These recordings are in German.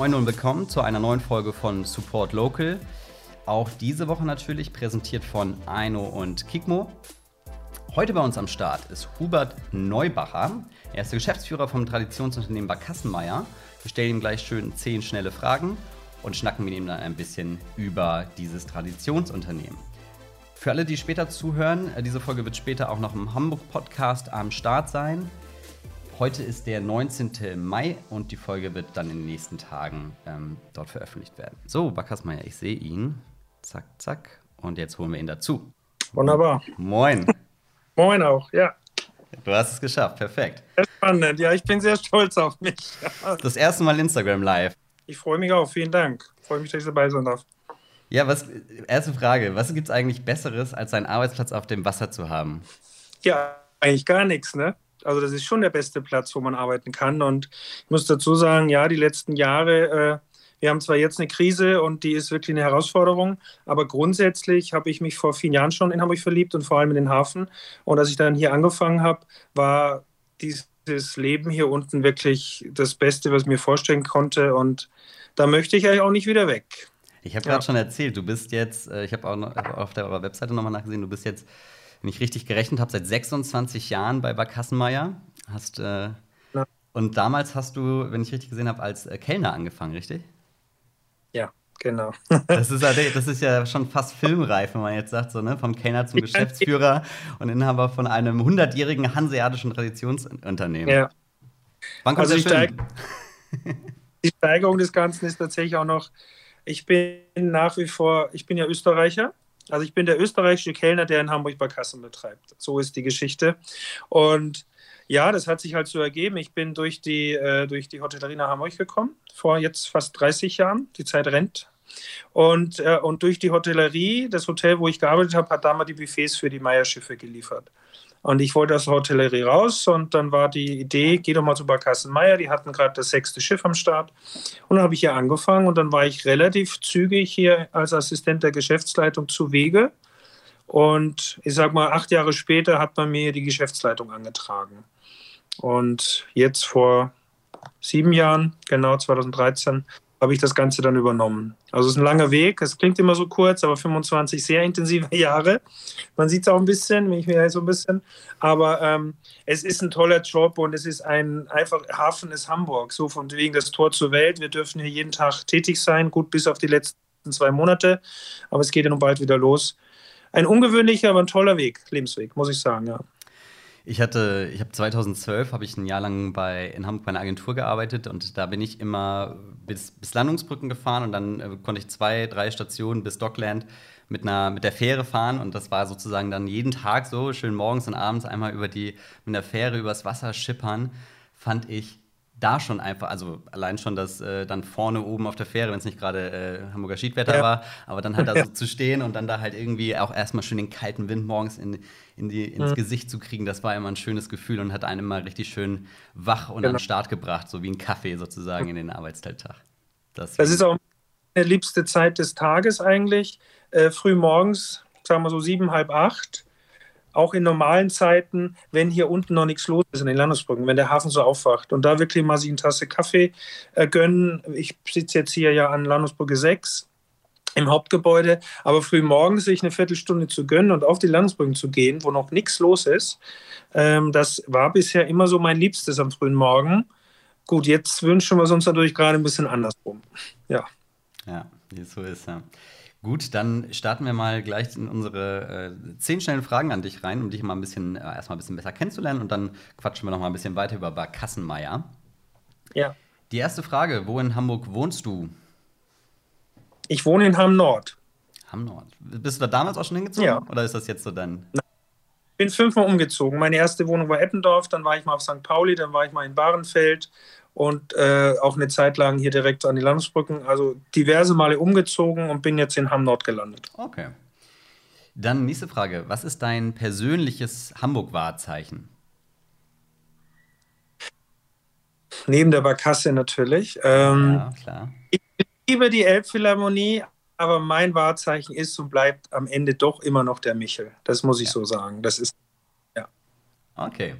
Moin und willkommen zu einer neuen Folge von Support Local. Auch diese Woche natürlich präsentiert von Aino und Kikmo. Heute bei uns am Start ist Hubert Neubacher. Er ist der Geschäftsführer vom Traditionsunternehmen Barkassenmeier. Wir stellen ihm gleich schön zehn schnelle Fragen und schnacken mit ihm dann ein bisschen über dieses Traditionsunternehmen. Für alle, die später zuhören, äh, diese Folge wird später auch noch im Hamburg-Podcast am Start sein. Heute ist der 19. Mai und die Folge wird dann in den nächsten Tagen ähm, dort veröffentlicht werden. So, Backersmeier, ich sehe ihn. Zack, zack. Und jetzt holen wir ihn dazu. Wunderbar. Moin. Moin auch, ja. Du hast es geschafft, perfekt. Spannend, ja, ich bin sehr stolz auf mich. Das erste Mal Instagram Live. Ich freue mich auch, vielen Dank. Ich freue mich, dass ich dabei sein darf. Ja, was, erste Frage. Was gibt es eigentlich Besseres, als einen Arbeitsplatz auf dem Wasser zu haben? Ja, eigentlich gar nichts, ne? Also, das ist schon der beste Platz, wo man arbeiten kann. Und ich muss dazu sagen, ja, die letzten Jahre, äh, wir haben zwar jetzt eine Krise und die ist wirklich eine Herausforderung, aber grundsätzlich habe ich mich vor vielen Jahren schon in Hamburg verliebt und vor allem in den Hafen. Und als ich dann hier angefangen habe, war dieses Leben hier unten wirklich das Beste, was ich mir vorstellen konnte. Und da möchte ich eigentlich auch nicht wieder weg. Ich habe gerade ja. schon erzählt, du bist jetzt, äh, ich habe auch noch, auf der Webseite nochmal nachgesehen, du bist jetzt, wenn ich richtig gerechnet habe, seit 26 Jahren bei Barkassenmeier. Hast, äh, ja. Und damals hast du, wenn ich richtig gesehen habe, als äh, Kellner angefangen, richtig? Ja, genau. das, ist, das ist ja schon fast filmreif, wenn man jetzt sagt, so, ne? vom Kellner zum Geschäftsführer und Inhaber von einem 100-jährigen hanseatischen Traditionsunternehmen. Ja. Wann kommt also Film? die Steigerung des Ganzen ist tatsächlich auch noch ich bin nach wie vor, ich bin ja Österreicher. Also ich bin der österreichische Kellner, der in Hamburg Barkassen betreibt. So ist die Geschichte. Und ja, das hat sich halt so ergeben. Ich bin durch die, äh, durch die Hotellerie nach Hamburg gekommen, vor jetzt fast 30 Jahren. Die Zeit rennt. Und, äh, und durch die Hotellerie, das Hotel, wo ich gearbeitet habe, hat damals die Buffets für die Meierschiffe geliefert. Und ich wollte aus der Hotellerie raus und dann war die Idee, geh doch mal zu Barkassenmeier, die hatten gerade das sechste Schiff am Start. Und dann habe ich hier angefangen und dann war ich relativ zügig hier als Assistent der Geschäftsleitung zu Wege. Und ich sag mal, acht Jahre später hat man mir die Geschäftsleitung angetragen. Und jetzt vor sieben Jahren, genau 2013, habe ich das Ganze dann übernommen. Also es ist ein langer Weg, es klingt immer so kurz, aber 25 sehr intensive Jahre. Man sieht es auch ein bisschen, wenn ich mir so ein bisschen, aber ähm, es ist ein toller Job und es ist ein einfach Hafen ist Hamburg, so von wegen das Tor zur Welt. Wir dürfen hier jeden Tag tätig sein, gut bis auf die letzten zwei Monate, aber es geht ja nun bald wieder los. Ein ungewöhnlicher, aber ein toller Weg, Lebensweg, muss ich sagen, ja. Ich hatte, ich habe 2012 habe ich ein Jahr lang bei in Hamburg bei einer Agentur gearbeitet und da bin ich immer bis, bis Landungsbrücken gefahren und dann äh, konnte ich zwei, drei Stationen bis Dockland mit einer mit der Fähre fahren und das war sozusagen dann jeden Tag so schön morgens und abends einmal über die mit der Fähre übers Wasser schippern, fand ich da schon einfach, also allein schon das äh, dann vorne oben auf der Fähre, wenn es nicht gerade äh, Hamburger Schiedwetter ja. war, aber dann halt da so zu stehen und dann da halt irgendwie auch erstmal schön den kalten Wind morgens in, in die, ins mhm. Gesicht zu kriegen, das war immer ein schönes Gefühl und hat einen mal richtig schön wach und genau. an den Start gebracht, so wie ein Kaffee sozusagen in den Arbeitstag. Das, das ist auch meine liebste Zeit des Tages eigentlich. Äh, früh morgens, sagen wir so sieben, halb acht auch in normalen Zeiten, wenn hier unten noch nichts los ist in den Landesbrücken, wenn der Hafen so aufwacht und da wirklich mal sich eine Tasse Kaffee äh, gönnen. Ich sitze jetzt hier ja an Landesbrücke 6 im Hauptgebäude, aber früh morgens sich eine Viertelstunde zu gönnen und auf die Landesbrücken zu gehen, wo noch nichts los ist, ähm, das war bisher immer so mein Liebstes am frühen Morgen. Gut, jetzt wünschen wir es uns natürlich gerade ein bisschen andersrum. Ja. Ja, es so ist, ja. Gut, dann starten wir mal gleich in unsere äh, zehn schnellen Fragen an dich rein, um dich mal ein bisschen, äh, erstmal ein bisschen besser kennenzulernen und dann quatschen wir noch mal ein bisschen weiter über Bar Kassenmeier. Ja. Die erste Frage: Wo in Hamburg wohnst du? Ich wohne in Hamm Nord. Hamm Nord. Bist du da damals auch schon hingezogen? Ja. Oder ist das jetzt so dann? Ich bin fünfmal umgezogen. Meine erste Wohnung war Eppendorf, dann war ich mal auf St. Pauli, dann war ich mal in Bahrenfeld und äh, auch eine Zeit lang hier direkt an die Landesbrücken. Also diverse Male umgezogen und bin jetzt in Hamm Nord gelandet. Okay. Dann nächste Frage. Was ist dein persönliches Hamburg-Wahrzeichen? Neben der Barkasse natürlich. Ähm, ja, klar. Ich liebe die Elbphilharmonie, aber mein Wahrzeichen ist und bleibt am Ende doch immer noch der Michel. Das muss ich ja. so sagen. Das ist, ja. Okay.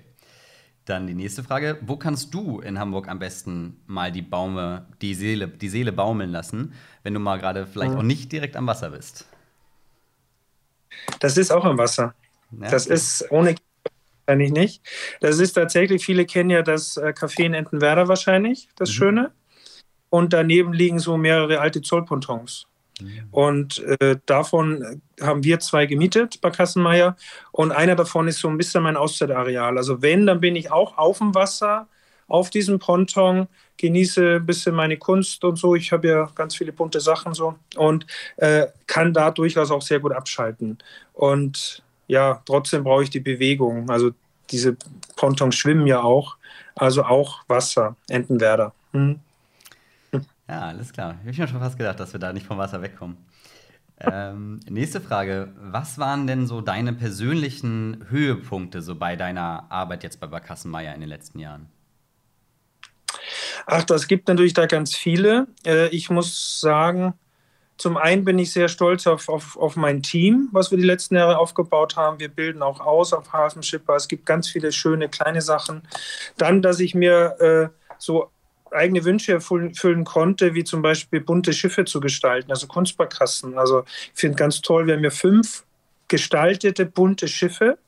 Dann die nächste Frage. Wo kannst du in Hamburg am besten mal die Baume, die Seele, die Seele baumeln lassen, wenn du mal gerade vielleicht mhm. auch nicht direkt am Wasser bist? Das ist auch am Wasser. Ja. Das ist ohne wahrscheinlich nicht. Das ist tatsächlich, viele kennen ja das äh, Café in Entenwerder wahrscheinlich, das mhm. Schöne. Und daneben liegen so mehrere alte Zollpontons. Mhm. Und äh, davon haben wir zwei gemietet bei Kassenmeier. Und einer davon ist so ein bisschen mein Auszeit-Areal. Also wenn, dann bin ich auch auf dem Wasser, auf diesem Ponton, genieße ein bisschen meine Kunst und so. Ich habe ja ganz viele bunte Sachen so und äh, kann da durchaus auch sehr gut abschalten. Und ja, trotzdem brauche ich die Bewegung. Also diese Pontons schwimmen ja auch, also auch Wasser, Entenwerder. Hm. Ja, alles klar. Ich habe mir schon fast gedacht, dass wir da nicht vom Wasser wegkommen. ähm, nächste Frage. Was waren denn so deine persönlichen Höhepunkte so bei deiner Arbeit jetzt bei Barkassenmeier in den letzten Jahren? Ach, das gibt natürlich da ganz viele. Äh, ich muss sagen, zum einen bin ich sehr stolz auf, auf, auf mein Team, was wir die letzten Jahre aufgebaut haben. Wir bilden auch aus auf Hafenschipper. Es gibt ganz viele schöne kleine Sachen. Dann, dass ich mir äh, so eigene Wünsche erfüllen konnte, wie zum Beispiel bunte Schiffe zu gestalten, also Kunstbarkassen. Also ich finde ganz toll, wir haben ja fünf gestaltete bunte Schiffe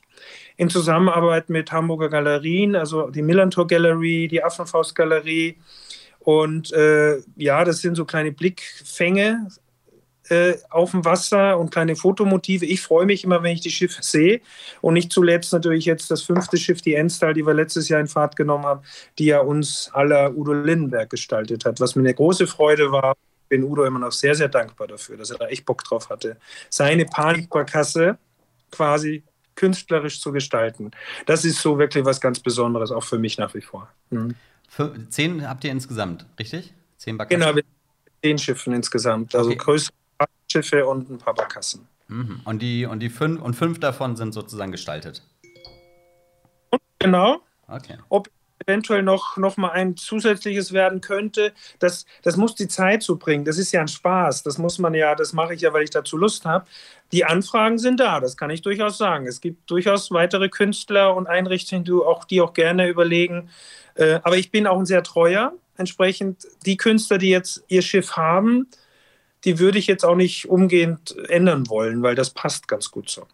in Zusammenarbeit mit Hamburger Galerien, also die Millantor Gallery, die Affenfaust Galerie. Und äh, ja, das sind so kleine Blickfänge, äh, auf dem Wasser und kleine Fotomotive. Ich freue mich immer, wenn ich die Schiffe sehe. Und nicht zuletzt natürlich jetzt das fünfte Schiff, die Enstal, die wir letztes Jahr in Fahrt genommen haben, die ja uns aller Udo Lindenberg gestaltet hat, was mir eine große Freude war. Ich bin Udo immer noch sehr, sehr dankbar dafür, dass er da echt Bock drauf hatte, seine Panikbarkasse quasi künstlerisch zu gestalten. Das ist so wirklich was ganz Besonderes, auch für mich nach wie vor. Mhm. Zehn habt ihr insgesamt, richtig? Zehn Barkassen? Genau, zehn Schiffen insgesamt. Also okay. größere Schiffe und ein paar Barkassen. Mhm. Und, die, und die fünf und fünf davon sind sozusagen gestaltet. Genau. Okay. Ob eventuell noch, noch mal ein zusätzliches werden könnte, das, das muss die Zeit so bringen. Das ist ja ein Spaß. Das muss man ja, das mache ich ja, weil ich dazu Lust habe. Die Anfragen sind da, das kann ich durchaus sagen. Es gibt durchaus weitere Künstler und Einrichtungen, die auch, die auch gerne überlegen. Äh, aber ich bin auch ein sehr treuer. Entsprechend die Künstler, die jetzt ihr Schiff haben, die würde ich jetzt auch nicht umgehend ändern wollen, weil das passt ganz gut so.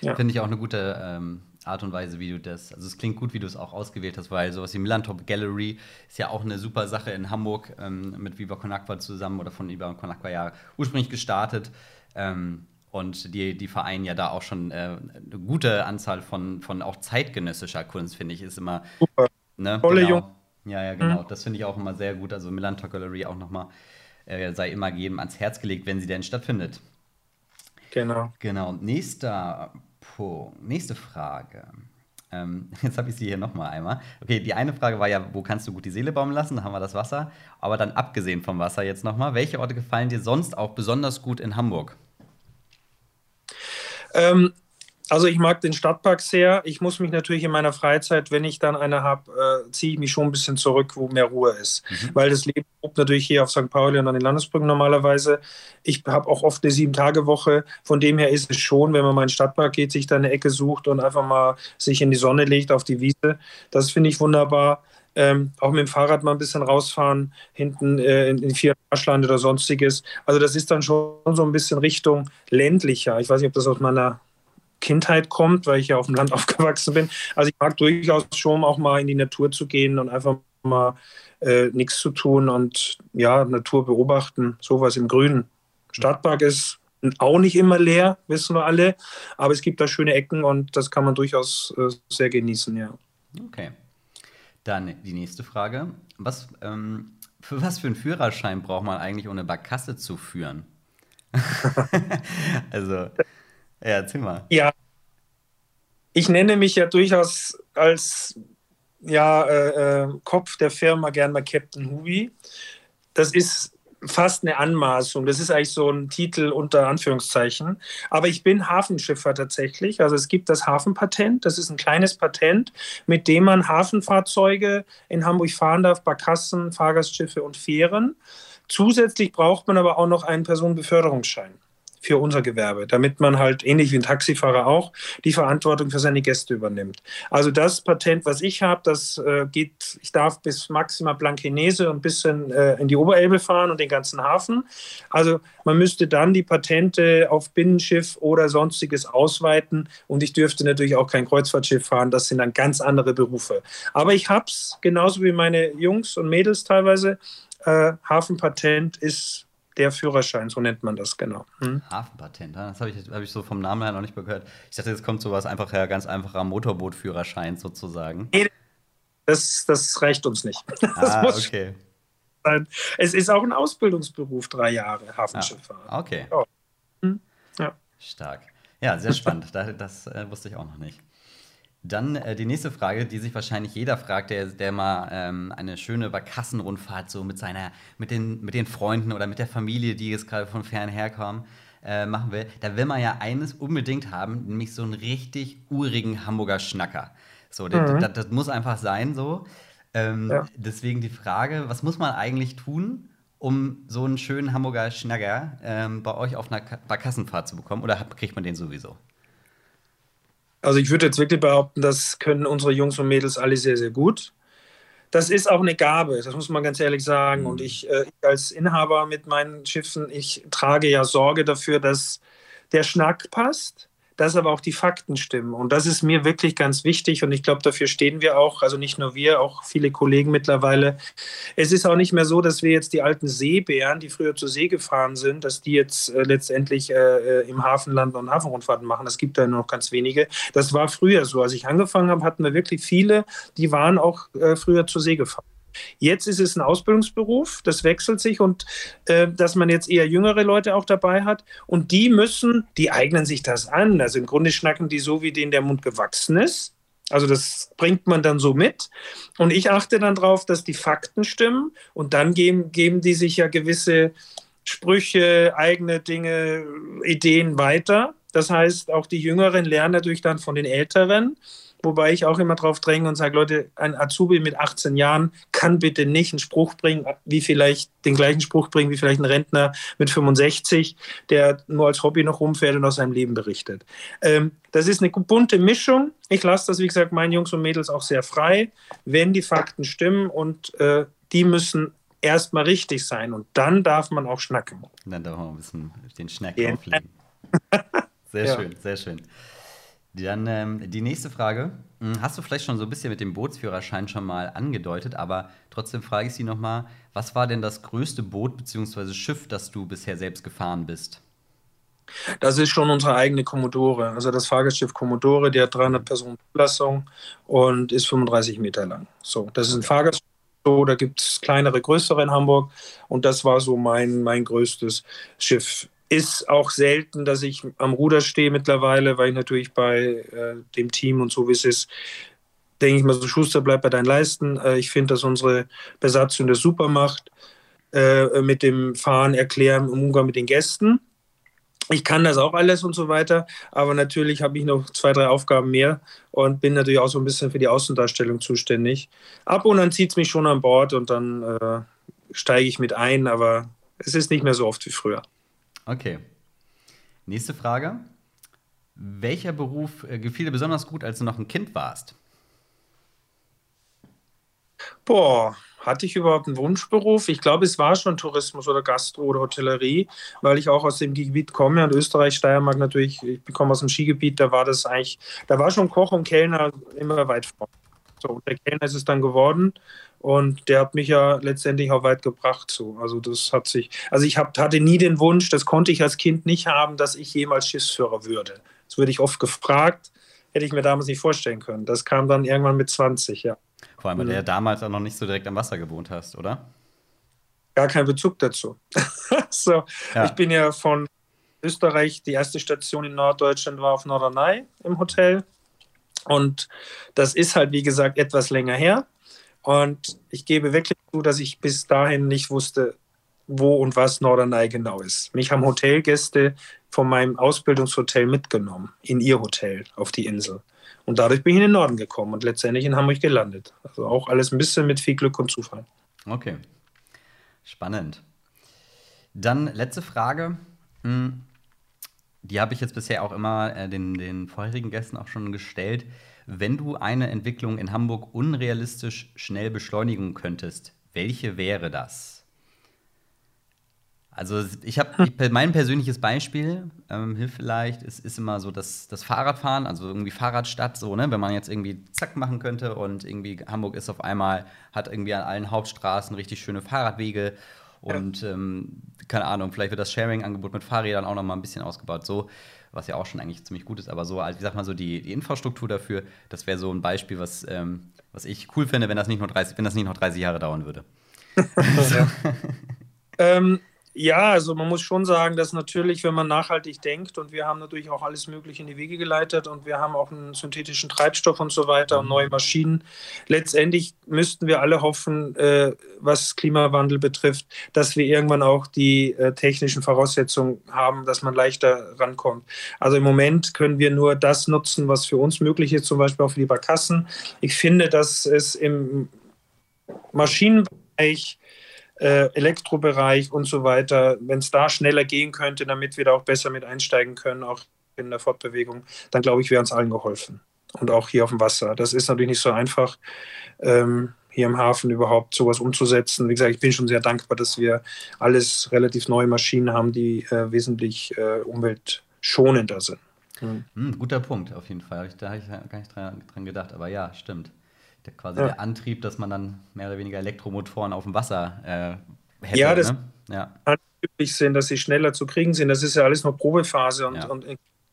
Ja. Finde ich auch eine gute ähm, Art und Weise, wie du das, also es klingt gut, wie du es auch ausgewählt hast, weil sowas wie Millantop Gallery ist ja auch eine super Sache in Hamburg ähm, mit Viva Con Aqua zusammen oder von Viva Con Aqua ja ursprünglich gestartet. Ähm, und die, die vereinen ja da auch schon äh, eine gute Anzahl von, von auch zeitgenössischer Kunst, finde ich, ist immer. Super. Ne, Tolle genau. Ja, ja, genau. Mhm. Das finde ich auch immer sehr gut. Also Millantor Gallery auch nochmal äh, sei immer jedem ans Herz gelegt, wenn sie denn stattfindet. Genau. Genau. Nächster Punkt, nächste Frage. Ähm, jetzt habe ich sie hier nochmal einmal. Okay, die eine Frage war ja, wo kannst du gut die Seele baumeln lassen? Da haben wir das Wasser. Aber dann abgesehen vom Wasser jetzt nochmal, welche Orte gefallen dir sonst auch besonders gut in Hamburg? Ähm, also ich mag den Stadtpark sehr. Ich muss mich natürlich in meiner Freizeit, wenn ich dann eine habe, äh, ziehe ich mich schon ein bisschen zurück, wo mehr Ruhe ist. Mhm. Weil das Leben tobt natürlich hier auf St. Pauli und an den Landesbrücken normalerweise. Ich habe auch oft eine Sieben-Tage-Woche. Von dem her ist es schon, wenn man mal in den Stadtpark geht, sich da eine Ecke sucht und einfach mal sich in die Sonne legt auf die Wiese. Das finde ich wunderbar. Ähm, auch mit dem Fahrrad mal ein bisschen rausfahren, hinten äh, in, in Viermarschland oder sonstiges. Also das ist dann schon so ein bisschen Richtung ländlicher. Ich weiß nicht, ob das aus meiner Kindheit kommt, weil ich ja auf dem Land aufgewachsen bin. Also ich mag durchaus schon auch mal in die Natur zu gehen und einfach mal äh, nichts zu tun und ja, Natur beobachten, sowas im Grünen. Stadtpark ist auch nicht immer leer, wissen wir alle, aber es gibt da schöne Ecken und das kann man durchaus äh, sehr genießen, ja. Okay. Dann die nächste Frage. Was, ähm, für was für einen Führerschein braucht man eigentlich, ohne Barkasse zu führen? also, ja, erzähl mal. Ja. Ich nenne mich ja durchaus als ja, äh, äh, Kopf der Firma gern mal Captain Hubi. Das ist fast eine Anmaßung. Das ist eigentlich so ein Titel unter Anführungszeichen. Aber ich bin Hafenschiffer tatsächlich. Also es gibt das Hafenpatent. Das ist ein kleines Patent, mit dem man Hafenfahrzeuge in Hamburg fahren darf, Barkassen, Fahrgastschiffe und Fähren. Zusätzlich braucht man aber auch noch einen Personenbeförderungsschein für unser Gewerbe, damit man halt ähnlich wie ein Taxifahrer auch die Verantwortung für seine Gäste übernimmt. Also das Patent, was ich habe, das äh, geht, ich darf bis maximal Blankenese und ein bisschen äh, in die Oberelbe fahren und den ganzen Hafen. Also man müsste dann die Patente auf Binnenschiff oder sonstiges ausweiten und ich dürfte natürlich auch kein Kreuzfahrtschiff fahren. Das sind dann ganz andere Berufe. Aber ich habe es genauso wie meine Jungs und Mädels teilweise. Äh, Hafenpatent ist der Führerschein, so nennt man das genau. Hm? Hafenpatent, das habe ich, hab ich so vom Namen her noch nicht gehört. Ich dachte, jetzt kommt sowas einfach her, ganz einfacher Motorbootführerschein sozusagen. Nee, das, das reicht uns nicht. Das ah, okay. Sein. Es ist auch ein Ausbildungsberuf, drei Jahre Hafenschifffahrt. Ah, okay. Ja. Hm? ja. Stark. Ja, sehr spannend. das, das äh, wusste ich auch noch nicht. Dann äh, die nächste Frage, die sich wahrscheinlich jeder fragt, der, der mal ähm, eine schöne Barkassenrundfahrt so mit seiner, mit den, mit den Freunden oder mit der Familie, die jetzt gerade von fern herkommen, äh, machen will. Da will man ja eines unbedingt haben, nämlich so einen richtig urigen Hamburger Schnacker. So, mhm. das, das, muss einfach sein so. Ähm, ja. Deswegen die Frage, was muss man eigentlich tun, um so einen schönen Hamburger Schnacker ähm, bei euch auf einer Barkassenfahrt zu bekommen? Oder kriegt man den sowieso? Also ich würde jetzt wirklich behaupten, das können unsere Jungs und Mädels alle sehr, sehr gut. Das ist auch eine Gabe, das muss man ganz ehrlich sagen. Und ich, äh, ich als Inhaber mit meinen Schiffen, ich trage ja Sorge dafür, dass der Schnack passt dass aber auch die Fakten stimmen. Und das ist mir wirklich ganz wichtig und ich glaube, dafür stehen wir auch, also nicht nur wir, auch viele Kollegen mittlerweile. Es ist auch nicht mehr so, dass wir jetzt die alten Seebären, die früher zur See gefahren sind, dass die jetzt äh, letztendlich äh, äh im Hafenland und Hafenrundfahrten machen. Das gibt da nur noch ganz wenige. Das war früher so. Als ich angefangen habe, hatten wir wirklich viele, die waren auch äh, früher zur See gefahren. Jetzt ist es ein Ausbildungsberuf, das wechselt sich und äh, dass man jetzt eher jüngere Leute auch dabei hat und die müssen, die eignen sich das an. Also im Grunde schnacken die so, wie denen der Mund gewachsen ist. Also das bringt man dann so mit. Und ich achte dann darauf, dass die Fakten stimmen und dann geben, geben die sich ja gewisse Sprüche, eigene Dinge, Ideen weiter. Das heißt, auch die Jüngeren lernen natürlich dann von den Älteren. Wobei ich auch immer drauf dränge und sage, Leute, ein Azubi mit 18 Jahren kann bitte nicht einen Spruch bringen, wie vielleicht den gleichen Spruch bringen wie vielleicht ein Rentner mit 65, der nur als Hobby noch rumfährt und aus seinem Leben berichtet. Ähm, das ist eine bunte Mischung. Ich lasse das, wie gesagt, meinen Jungs und Mädels auch sehr frei, wenn die Fakten stimmen und äh, die müssen erstmal richtig sein und dann darf man auch schnacken. Dann darf man ein bisschen den Schnack ja. auflegen. Sehr ja. schön, sehr schön. Dann ähm, die nächste Frage. Hm, hast du vielleicht schon so ein bisschen mit dem Bootsführerschein schon mal angedeutet, aber trotzdem frage ich Sie nochmal, was war denn das größte Boot bzw. Schiff, das du bisher selbst gefahren bist? Das ist schon unsere eigene Commodore, also das Fahrgastschiff Commodore, die hat 300 Personen Zulassung und ist 35 Meter lang. So, das ist ein Fahrgastschiff. So, da gibt es kleinere, größere in Hamburg und das war so mein, mein größtes Schiff ist auch selten, dass ich am Ruder stehe mittlerweile, weil ich natürlich bei äh, dem Team und so wie es ist, denke ich mal so, Schuster bleibt bei deinen Leisten. Äh, ich finde, dass unsere Besatzung das super macht, äh, mit dem Fahren, Erklären, im Umgang mit den Gästen. Ich kann das auch alles und so weiter, aber natürlich habe ich noch zwei, drei Aufgaben mehr und bin natürlich auch so ein bisschen für die Außendarstellung zuständig. Ab und an zieht es mich schon an Bord und dann äh, steige ich mit ein, aber es ist nicht mehr so oft wie früher. Okay. Nächste Frage. Welcher Beruf äh, gefiel dir besonders gut, als du noch ein Kind warst? Boah, hatte ich überhaupt einen Wunschberuf? Ich glaube, es war schon Tourismus oder Gastro oder Hotellerie, weil ich auch aus dem Gebiet komme und Österreich, Steiermark natürlich, ich komme aus dem Skigebiet, da war das eigentlich, da war schon Koch und Kellner immer weit vor. So, der Kellner ist es dann geworden und der hat mich ja letztendlich auch weit gebracht. So. Also das hat sich, also ich hab, hatte nie den Wunsch, das konnte ich als Kind nicht haben, dass ich jemals Schiffsführer würde. Das würde ich oft gefragt, hätte ich mir damals nicht vorstellen können. Das kam dann irgendwann mit 20, ja. Vor allem, weil du ja damals auch noch nicht so direkt am Wasser gewohnt hast, oder? Gar keinen Bezug dazu. so, ja. ich bin ja von Österreich, die erste Station in Norddeutschland war auf Norderney im Hotel. Und das ist halt, wie gesagt, etwas länger her. Und ich gebe wirklich zu, dass ich bis dahin nicht wusste, wo und was Norderney genau ist. Mich haben Hotelgäste von meinem Ausbildungshotel mitgenommen, in ihr Hotel auf die Insel. Und dadurch bin ich in den Norden gekommen und letztendlich in Hamburg gelandet. Also auch alles ein bisschen mit viel Glück und Zufall. Okay. Spannend. Dann letzte Frage. Hm, die habe ich jetzt bisher auch immer äh, den, den vorherigen Gästen auch schon gestellt. Wenn du eine Entwicklung in Hamburg unrealistisch schnell beschleunigen könntest, welche wäre das? Also ich habe mein persönliches Beispiel, ähm, hilft vielleicht, ist, ist immer so das, das Fahrradfahren, also irgendwie Fahrradstadt, so, ne, wenn man jetzt irgendwie zack machen könnte und irgendwie Hamburg ist auf einmal, hat irgendwie an allen Hauptstraßen richtig schöne Fahrradwege und ja. ähm, keine Ahnung, vielleicht wird das Sharing-Angebot mit Fahrrädern auch noch mal ein bisschen ausgebaut, so, was ja auch schon eigentlich ziemlich gut ist, aber so, also, wie sagt man so, die, die Infrastruktur dafür, das wäre so ein Beispiel, was, ähm, was ich cool finde, wenn das nicht nur 30, wenn das nicht noch 30 Jahre dauern würde. ähm, ja, also man muss schon sagen, dass natürlich, wenn man nachhaltig denkt und wir haben natürlich auch alles Mögliche in die Wege geleitet und wir haben auch einen synthetischen Treibstoff und so weiter und neue Maschinen. Letztendlich müssten wir alle hoffen, äh, was Klimawandel betrifft, dass wir irgendwann auch die äh, technischen Voraussetzungen haben, dass man leichter rankommt. Also im Moment können wir nur das nutzen, was für uns möglich ist, zum Beispiel auch für die Barkassen. Ich finde, dass es im Maschinenbereich äh, Elektrobereich und so weiter, wenn es da schneller gehen könnte, damit wir da auch besser mit einsteigen können, auch in der Fortbewegung, dann glaube ich, wäre uns allen geholfen. Und auch hier auf dem Wasser. Das ist natürlich nicht so einfach, ähm, hier im Hafen überhaupt sowas umzusetzen. Wie gesagt, ich bin schon sehr dankbar, dass wir alles relativ neue Maschinen haben, die äh, wesentlich äh, umweltschonender sind. Mhm. Guter Punkt, auf jeden Fall. Da habe ich gar nicht dran gedacht, aber ja, stimmt der, quasi ja. der Antrieb, dass man dann mehr oder weniger Elektromotoren auf dem Wasser äh, hätte. Ja, das ne? ja. kann üblich sein, dass sie schneller zu kriegen sind. Das ist ja alles noch Probephase und, ja. und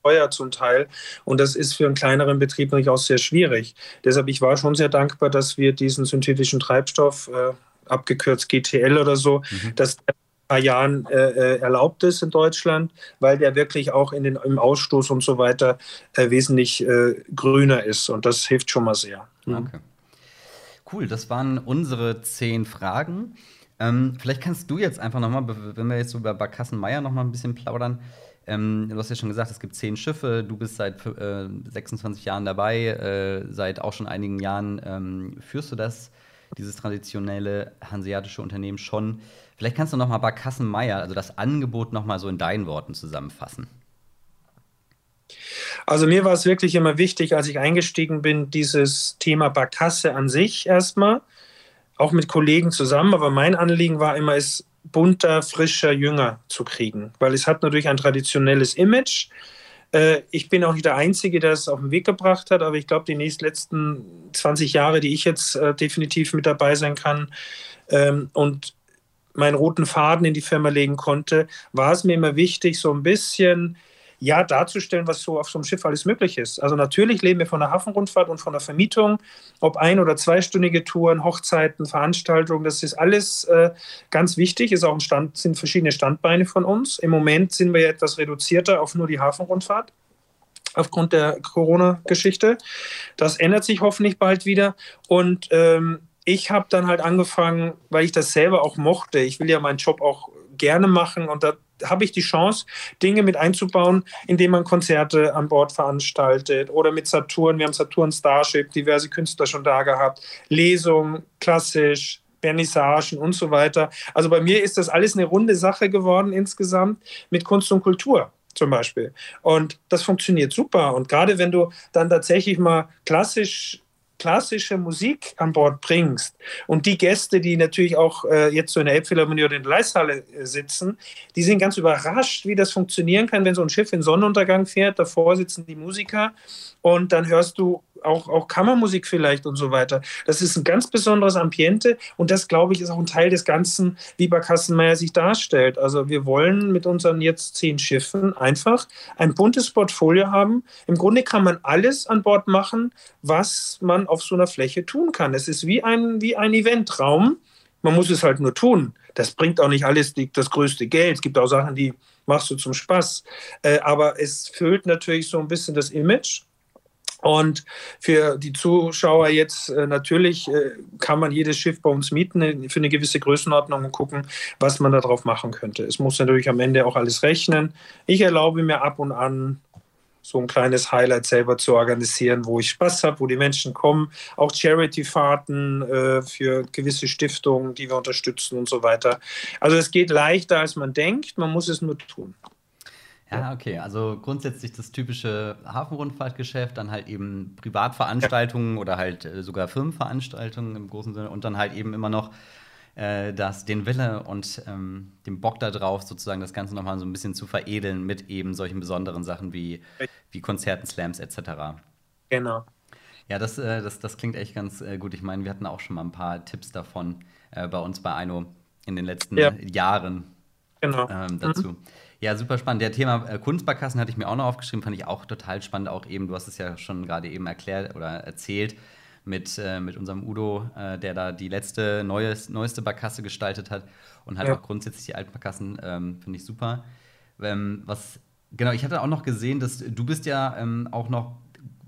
teuer zum Teil. Und das ist für einen kleineren Betrieb natürlich auch sehr schwierig. Deshalb, ich war schon sehr dankbar, dass wir diesen synthetischen Treibstoff, äh, abgekürzt GTL oder so, mhm. dass der paar Jahren äh, äh, erlaubt ist in Deutschland, weil der wirklich auch in den, im Ausstoß und so weiter äh, wesentlich äh, grüner ist. Und das hilft schon mal sehr. Mhm. Okay. Cool, das waren unsere zehn Fragen. Ähm, vielleicht kannst du jetzt einfach nochmal, wenn wir jetzt über Barkassen-Meier nochmal ein bisschen plaudern. Ähm, du hast ja schon gesagt, es gibt zehn Schiffe, du bist seit äh, 26 Jahren dabei, äh, seit auch schon einigen Jahren ähm, führst du das, dieses traditionelle hanseatische Unternehmen schon. Vielleicht kannst du nochmal Barkassen-Meier, also das Angebot nochmal so in deinen Worten zusammenfassen. Also mir war es wirklich immer wichtig, als ich eingestiegen bin, dieses Thema Barkasse an sich erstmal, auch mit Kollegen zusammen. Aber mein Anliegen war immer, es bunter, frischer, jünger zu kriegen, weil es hat natürlich ein traditionelles Image. Äh, ich bin auch nicht der Einzige, der es auf den Weg gebracht hat, aber ich glaube, die nächsten letzten 20 Jahre, die ich jetzt äh, definitiv mit dabei sein kann ähm, und meinen roten Faden in die Firma legen konnte, war es mir immer wichtig, so ein bisschen ja darzustellen, was so auf so einem Schiff alles möglich ist. Also natürlich leben wir von der Hafenrundfahrt und von der Vermietung, ob ein- oder zweistündige Touren, Hochzeiten, Veranstaltungen, das ist alles äh, ganz wichtig, ist auch ein Stand, sind verschiedene Standbeine von uns. Im Moment sind wir ja etwas reduzierter auf nur die Hafenrundfahrt aufgrund der Corona-Geschichte. Das ändert sich hoffentlich bald wieder. Und ähm, ich habe dann halt angefangen, weil ich das selber auch mochte. Ich will ja meinen Job auch gerne machen und da habe ich die Chance, Dinge mit einzubauen, indem man Konzerte an Bord veranstaltet oder mit Saturn. Wir haben Saturn Starship, diverse Künstler schon da gehabt, Lesungen, klassisch, Vernissagen und so weiter. Also bei mir ist das alles eine runde Sache geworden insgesamt mit Kunst und Kultur zum Beispiel. Und das funktioniert super. Und gerade wenn du dann tatsächlich mal klassisch klassische Musik an Bord bringst und die Gäste, die natürlich auch äh, jetzt so in der Elbphilharmonie oder in der Leishalle äh, sitzen, die sind ganz überrascht, wie das funktionieren kann, wenn so ein Schiff in Sonnenuntergang fährt, davor sitzen die Musiker und dann hörst du auch, auch Kammermusik vielleicht und so weiter. Das ist ein ganz besonderes Ambiente und das, glaube ich, ist auch ein Teil des Ganzen, wie bei Kassenmeier sich darstellt. Also wir wollen mit unseren jetzt zehn Schiffen einfach ein buntes Portfolio haben. Im Grunde kann man alles an Bord machen, was man auf so einer Fläche tun kann. Es ist wie ein, wie ein Eventraum. Man muss es halt nur tun. Das bringt auch nicht alles die, das größte Geld. Es gibt auch Sachen, die machst du zum Spaß. Äh, aber es füllt natürlich so ein bisschen das Image und für die Zuschauer jetzt äh, natürlich äh, kann man jedes Schiff bei uns mieten äh, für eine gewisse Größenordnung und gucken, was man darauf machen könnte. Es muss natürlich am Ende auch alles rechnen. Ich erlaube mir ab und an so ein kleines Highlight selber zu organisieren, wo ich Spaß habe, wo die Menschen kommen. Auch Charity-Fahrten äh, für gewisse Stiftungen, die wir unterstützen und so weiter. Also es geht leichter, als man denkt. Man muss es nur tun. Ja, okay. Also grundsätzlich das typische Hafenrundfahrtgeschäft, dann halt eben Privatveranstaltungen ja. oder halt äh, sogar Firmenveranstaltungen im großen Sinne und dann halt eben immer noch äh, das, den Wille und ähm, den Bock da drauf, sozusagen das Ganze nochmal so ein bisschen zu veredeln mit eben solchen besonderen Sachen wie, wie Konzerten, Slams etc. Genau. Ja, das, äh, das, das klingt echt ganz äh, gut. Ich meine, wir hatten auch schon mal ein paar Tipps davon äh, bei uns bei Aino in den letzten ja. Jahren genau. ähm, dazu. Mhm. Ja, super spannend. Der Thema äh, Kunstbarkassen hatte ich mir auch noch aufgeschrieben, fand ich auch total spannend. Auch eben, du hast es ja schon gerade eben erklärt oder erzählt mit, äh, mit unserem Udo, äh, der da die letzte, neues, neueste Barkasse gestaltet hat und halt ja. auch grundsätzlich die alten Barkassen, ähm, finde ich super. Ähm, was, genau, ich hatte auch noch gesehen, dass du bist ja ähm, auch noch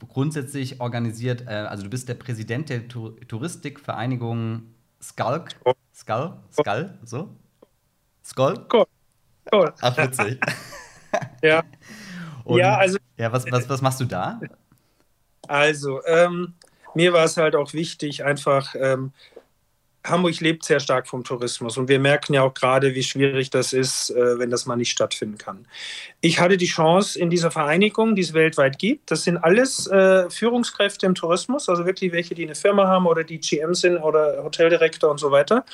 grundsätzlich organisiert, äh, also du bist der Präsident der Tur Touristikvereinigung Skulk. Skull? Skull? So? Skull? Cool. Ach, witzig. ja. Und, ja, also. Ja, was, was, was machst du da? Also, ähm, mir war es halt auch wichtig, einfach ähm, Hamburg lebt sehr stark vom Tourismus und wir merken ja auch gerade, wie schwierig das ist, äh, wenn das mal nicht stattfinden kann. Ich hatte die Chance in dieser Vereinigung, die es weltweit gibt, das sind alles äh, Führungskräfte im Tourismus, also wirklich welche, die eine Firma haben oder die GM sind oder Hoteldirektor und so weiter,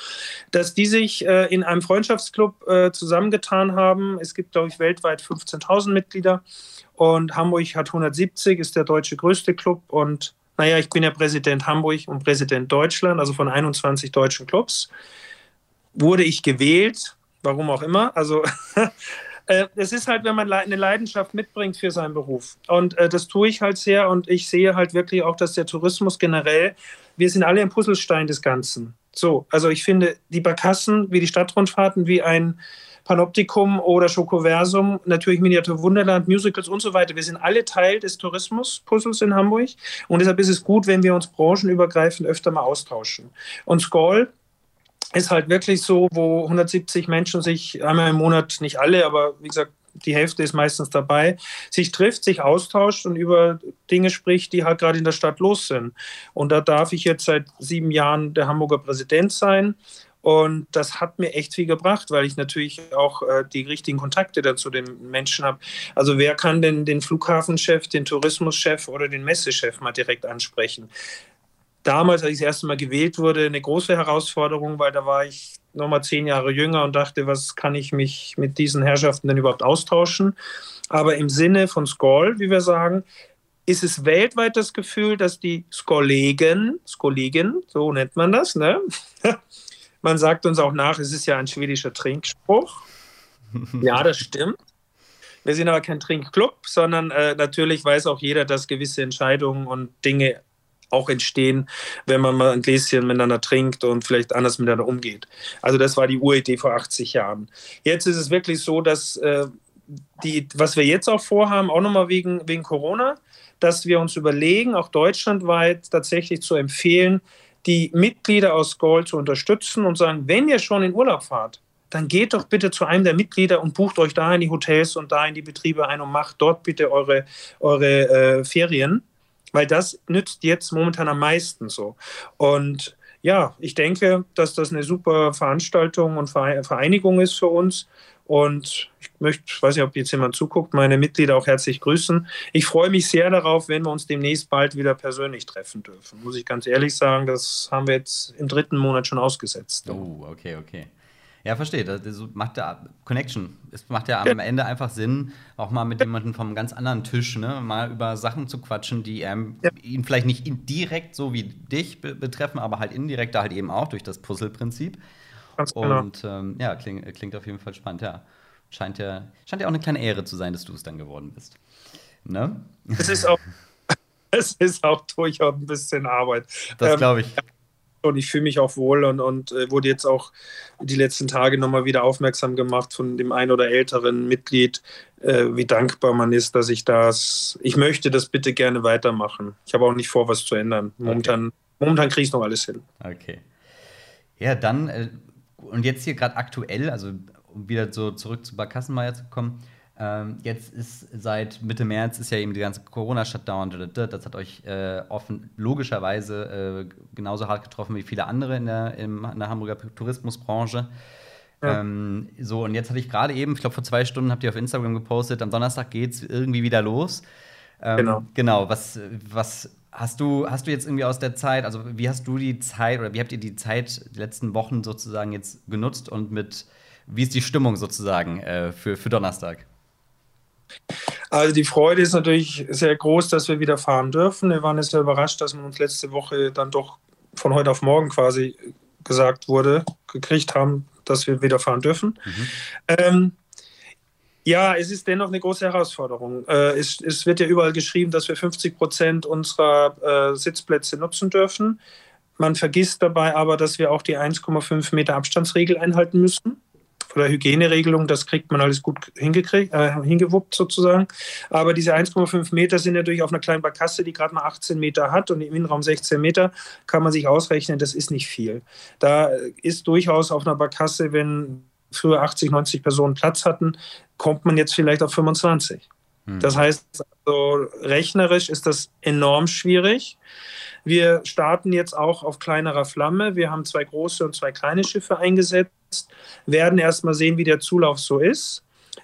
dass die sich äh, in einem Freundschaftsclub zusammengetan haben. Es gibt, glaube ich, weltweit 15.000 Mitglieder und Hamburg hat 170, ist der deutsche größte Club und naja, ich bin ja Präsident Hamburg und Präsident Deutschland, also von 21 deutschen Clubs. Wurde ich gewählt, warum auch immer. Also äh, es ist halt, wenn man eine Leidenschaft mitbringt für seinen Beruf. Und äh, das tue ich halt sehr und ich sehe halt wirklich auch, dass der Tourismus generell, wir sind alle ein Puzzlestein des Ganzen. So, also ich finde die Barkassen wie die Stadtrundfahrten wie ein Panoptikum oder Schokoversum, natürlich Miniatur Wunderland, Musicals und so weiter. Wir sind alle Teil des Tourismus-Puzzles in Hamburg und deshalb ist es gut, wenn wir uns branchenübergreifend öfter mal austauschen. Und Skoll ist halt wirklich so, wo 170 Menschen sich einmal im Monat, nicht alle, aber wie gesagt, die Hälfte ist meistens dabei, sich trifft, sich austauscht und über Dinge spricht, die halt gerade in der Stadt los sind. Und da darf ich jetzt seit sieben Jahren der Hamburger Präsident sein. Und das hat mir echt viel gebracht, weil ich natürlich auch äh, die richtigen Kontakte dann zu den Menschen habe. Also wer kann denn den Flughafenchef, den Tourismuschef oder den Messechef mal direkt ansprechen? Damals, als ich das erste Mal gewählt wurde, eine große Herausforderung, weil da war ich nochmal zehn Jahre jünger und dachte, was kann ich mich mit diesen Herrschaften denn überhaupt austauschen? Aber im Sinne von Skoll, wie wir sagen, ist es weltweit das Gefühl, dass die Skollegen, Skollegen, so nennt man das, ne? Man sagt uns auch nach, es ist ja ein schwedischer Trinkspruch. ja, das stimmt. Wir sind aber kein Trinkclub, sondern äh, natürlich weiß auch jeder, dass gewisse Entscheidungen und Dinge auch entstehen, wenn man mal ein Gläschen miteinander trinkt und vielleicht anders miteinander umgeht. Also das war die Uridee vor 80 Jahren. Jetzt ist es wirklich so, dass äh, die, was wir jetzt auch vorhaben, auch nochmal wegen, wegen Corona, dass wir uns überlegen, auch deutschlandweit tatsächlich zu empfehlen, die Mitglieder aus Gold zu unterstützen und sagen, wenn ihr schon in Urlaub fahrt, dann geht doch bitte zu einem der Mitglieder und bucht euch da in die Hotels und da in die Betriebe ein und macht dort bitte eure, eure äh, Ferien, weil das nützt jetzt momentan am meisten so. Und ja, ich denke, dass das eine super Veranstaltung und Vereinigung ist für uns. Und ich möchte, ich weiß nicht, ob jetzt jemand zuguckt, meine Mitglieder auch herzlich grüßen. Ich freue mich sehr darauf, wenn wir uns demnächst bald wieder persönlich treffen dürfen. Muss ich ganz ehrlich sagen, das haben wir jetzt im dritten Monat schon ausgesetzt. Oh, okay, okay. Ja, verstehe. Das macht ja Connection. Es macht ja am Ende einfach Sinn, auch mal mit jemandem vom ganz anderen Tisch, ne, mal über Sachen zu quatschen, die ähm, ja. ihn vielleicht nicht direkt so wie dich betreffen, aber halt indirekt da halt eben auch durch das Puzzle-Prinzip. Ganz genau. Und ähm, ja, klingt, klingt auf jeden Fall spannend, ja. Scheint ja, scheint ja auch eine kleine Ehre zu sein, dass du es dann geworden bist. Ne? Es ist auch, es ist auch durchaus ein bisschen Arbeit. Das glaube ich. Ähm, und ich fühle mich auch wohl und, und äh, wurde jetzt auch die letzten Tage nochmal wieder aufmerksam gemacht von dem ein oder älteren Mitglied, äh, wie dankbar man ist, dass ich das, ich möchte das bitte gerne weitermachen. Ich habe auch nicht vor, was zu ändern. Momentan, okay. momentan kriege ich noch alles hin. Okay. Ja, dann äh, und jetzt hier gerade aktuell, also um wieder so zurück zu Barkassenmeier zu kommen, ähm, jetzt ist seit Mitte März ist ja eben die ganze Corona-Shutdown, das hat euch äh, offen, logischerweise äh, genauso hart getroffen wie viele andere in der, in der Hamburger Tourismusbranche. Ja. Ähm, so, und jetzt hatte ich gerade eben, ich glaube vor zwei Stunden habt ihr auf Instagram gepostet, am Donnerstag geht es irgendwie wieder los. Ähm, genau. Genau, was, was hast du, hast du jetzt irgendwie aus der Zeit, also wie hast du die Zeit oder wie habt ihr die Zeit, die letzten Wochen sozusagen jetzt genutzt und mit, wie ist die Stimmung sozusagen äh, für, für Donnerstag? Also die Freude ist natürlich sehr groß, dass wir wieder fahren dürfen. Wir waren jetzt sehr überrascht, dass wir uns letzte Woche dann doch von heute auf morgen quasi gesagt wurde, gekriegt haben, dass wir wieder fahren dürfen. Mhm. Ähm, ja, es ist dennoch eine große Herausforderung. Äh, es, es, wird ja überall geschrieben, dass wir 50 Prozent unserer äh, Sitzplätze nutzen dürfen. Man vergisst dabei aber, dass wir auch die 1,5 Meter Abstandsregel einhalten müssen. Von der Hygieneregelung, das kriegt man alles gut hingekriegt, äh, hingewuppt sozusagen. Aber diese 1,5 Meter sind natürlich auf einer kleinen Barkasse, die gerade mal 18 Meter hat und im Innenraum 16 Meter, kann man sich ausrechnen, das ist nicht viel. Da ist durchaus auf einer Barkasse, wenn früher 80, 90 Personen Platz hatten, kommt man jetzt vielleicht auf 25. Hm. Das heißt, also, rechnerisch ist das enorm schwierig. Wir starten jetzt auch auf kleinerer Flamme. Wir haben zwei große und zwei kleine Schiffe eingesetzt, werden erstmal sehen, wie der Zulauf so ist.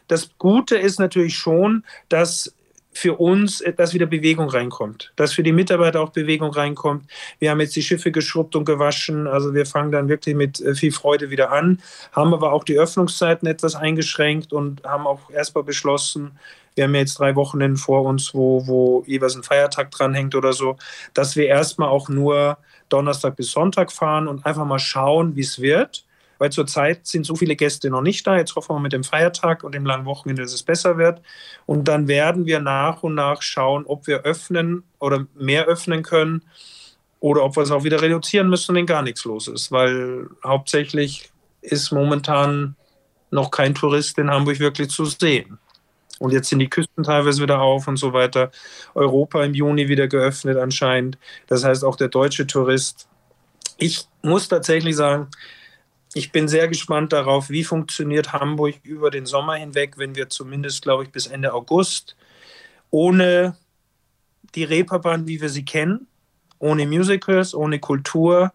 Das Gute ist natürlich schon, dass für uns, dass wieder Bewegung reinkommt, dass für die Mitarbeiter auch Bewegung reinkommt. Wir haben jetzt die Schiffe geschrubbt und gewaschen, also wir fangen dann wirklich mit äh, viel Freude wieder an, haben aber auch die Öffnungszeiten etwas eingeschränkt und haben auch erstmal beschlossen, wir haben jetzt drei Wochen vor uns, wo, wo jeweils ein Feiertag dranhängt oder so, dass wir erstmal auch nur Donnerstag bis Sonntag fahren und einfach mal schauen, wie es wird weil zurzeit sind so viele Gäste noch nicht da. Jetzt hoffen wir mit dem Feiertag und dem langen Wochenende, dass es besser wird. Und dann werden wir nach und nach schauen, ob wir öffnen oder mehr öffnen können oder ob wir es auch wieder reduzieren müssen, wenn gar nichts los ist. Weil hauptsächlich ist momentan noch kein Tourist in Hamburg wirklich zu sehen. Und jetzt sind die Küsten teilweise wieder auf und so weiter. Europa im Juni wieder geöffnet anscheinend. Das heißt auch der deutsche Tourist. Ich muss tatsächlich sagen, ich bin sehr gespannt darauf, wie funktioniert Hamburg über den Sommer hinweg, wenn wir zumindest, glaube ich, bis Ende August ohne die Reeperbahn, wie wir sie kennen, ohne Musicals, ohne Kultur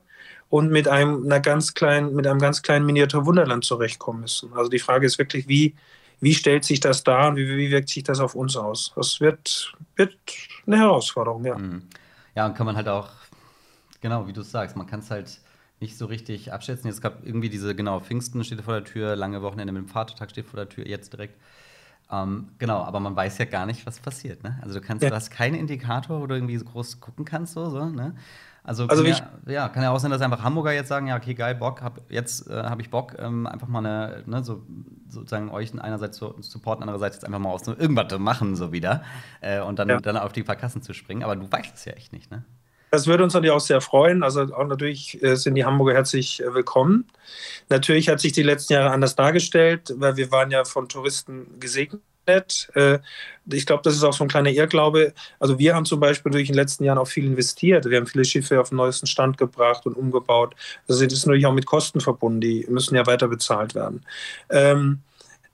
und mit einem, einer ganz kleinen, mit einem ganz kleinen Miniatur Wunderland zurechtkommen müssen. Also die Frage ist wirklich, wie, wie stellt sich das dar und wie, wie wirkt sich das auf uns aus? Das wird, wird eine Herausforderung, ja. Mhm. Ja, und kann man halt auch, genau, wie du sagst, man kann es halt nicht so richtig abschätzen. Jetzt gab irgendwie diese, genau, Pfingsten steht vor der Tür, lange Wochenende mit dem Vatertag steht vor der Tür, jetzt direkt. Ähm, genau, aber man weiß ja gar nicht, was passiert. Ne? Also du kannst, ja. du hast keinen Indikator, wo du irgendwie so groß gucken kannst, so, so ne? Also, also kann ja, ja, kann ja auch sein, dass einfach Hamburger jetzt sagen, ja, okay, geil, Bock, hab, jetzt äh, habe ich Bock, ähm, einfach mal eine, ne, so, sozusagen euch einerseits zu supporten, andererseits jetzt einfach mal aus so irgendwas zu machen, so wieder. Äh, und dann, ja. dann auf die paar Kassen zu springen. Aber du weißt es ja echt nicht, ne? Das würde uns natürlich auch sehr freuen. Also auch natürlich äh, sind die Hamburger herzlich äh, willkommen. Natürlich hat sich die letzten Jahre anders dargestellt, weil wir waren ja von Touristen gesegnet. Äh, ich glaube, das ist auch so ein kleiner Irrglaube. Also wir haben zum Beispiel durch den letzten Jahren auch viel investiert. Wir haben viele Schiffe auf den neuesten Stand gebracht und umgebaut. Das ist natürlich auch mit Kosten verbunden. Die müssen ja weiter bezahlt werden. Ähm,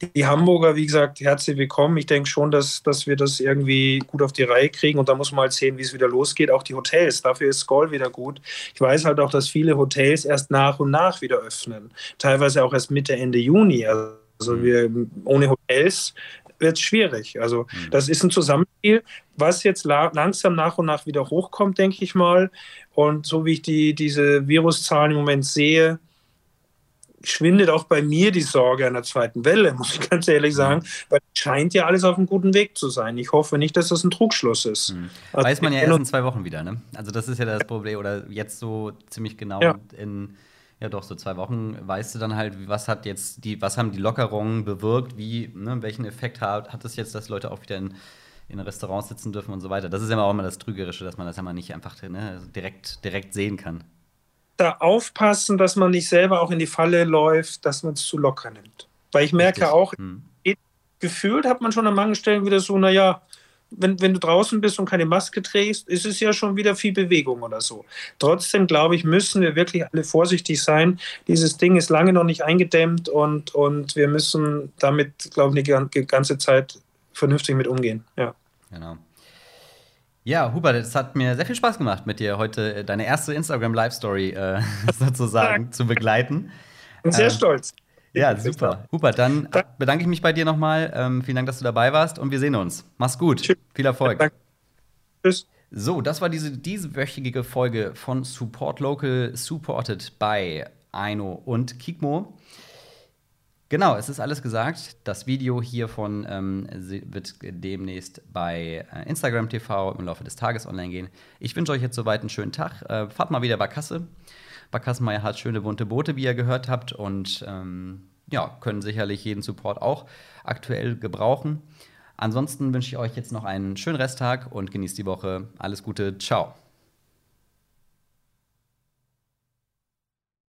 die Hamburger, wie gesagt, herzlich willkommen. Ich denke schon, dass, dass wir das irgendwie gut auf die Reihe kriegen und da muss man halt sehen, wie es wieder losgeht. Auch die Hotels, dafür ist Skoll wieder gut. Ich weiß halt auch, dass viele Hotels erst nach und nach wieder öffnen. Teilweise auch erst Mitte, Ende Juni. Also mhm. wir ohne Hotels wird es schwierig. Also mhm. das ist ein Zusammenspiel, was jetzt la langsam nach und nach wieder hochkommt, denke ich mal. Und so wie ich die, diese Viruszahlen im Moment sehe, schwindet auch bei mir die Sorge einer zweiten Welle, muss ich ganz ehrlich mhm. sagen, weil es scheint ja alles auf einem guten Weg zu sein. Ich hoffe nicht, dass das ein Trugschluss ist. Hm. Also Weiß man ja erst in zwei Wochen wieder, ne? Also das ist ja das Problem, oder jetzt so ziemlich genau ja. in ja doch so zwei Wochen weißt du dann halt, was hat jetzt die, was haben die Lockerungen bewirkt, wie, ne, welchen Effekt hat, hat es jetzt, dass Leute auch wieder in in Restaurants sitzen dürfen und so weiter. Das ist ja auch immer das Trügerische, dass man das ja mal nicht einfach ne, direkt, direkt sehen kann da aufpassen, dass man nicht selber auch in die Falle läuft, dass man es zu locker nimmt. Weil ich merke Richtig. auch, hm. gefühlt hat man schon an manchen Stellen wieder so, naja, wenn, wenn du draußen bist und keine Maske trägst, ist es ja schon wieder viel Bewegung oder so. Trotzdem, glaube ich, müssen wir wirklich alle vorsichtig sein. Dieses Ding ist lange noch nicht eingedämmt und, und wir müssen damit, glaube ich, die ganze Zeit vernünftig mit umgehen. Ja. Genau. Ja, Hubert, es hat mir sehr viel Spaß gemacht, mit dir heute äh, deine erste Instagram-Live-Story äh, sozusagen zu begleiten. Bin sehr ähm, stolz. Ja, super. Hubert, dann bedanke ich mich bei dir nochmal. Ähm, vielen Dank, dass du dabei warst und wir sehen uns. Mach's gut. Tschüss. Viel Erfolg. Danke. Tschüss. So, das war diese dieswöchige Folge von Support Local, supported by Aino und Kikmo. Genau, es ist alles gesagt. Das Video hiervon ähm, wird demnächst bei äh, Instagram TV im Laufe des Tages online gehen. Ich wünsche euch jetzt soweit einen schönen Tag. Äh, fahrt mal wieder bei Kasse. Barkassenmeier hat schöne bunte Boote, wie ihr gehört habt, und ähm, ja, können sicherlich jeden Support auch aktuell gebrauchen. Ansonsten wünsche ich euch jetzt noch einen schönen Resttag und genießt die Woche. Alles Gute, ciao.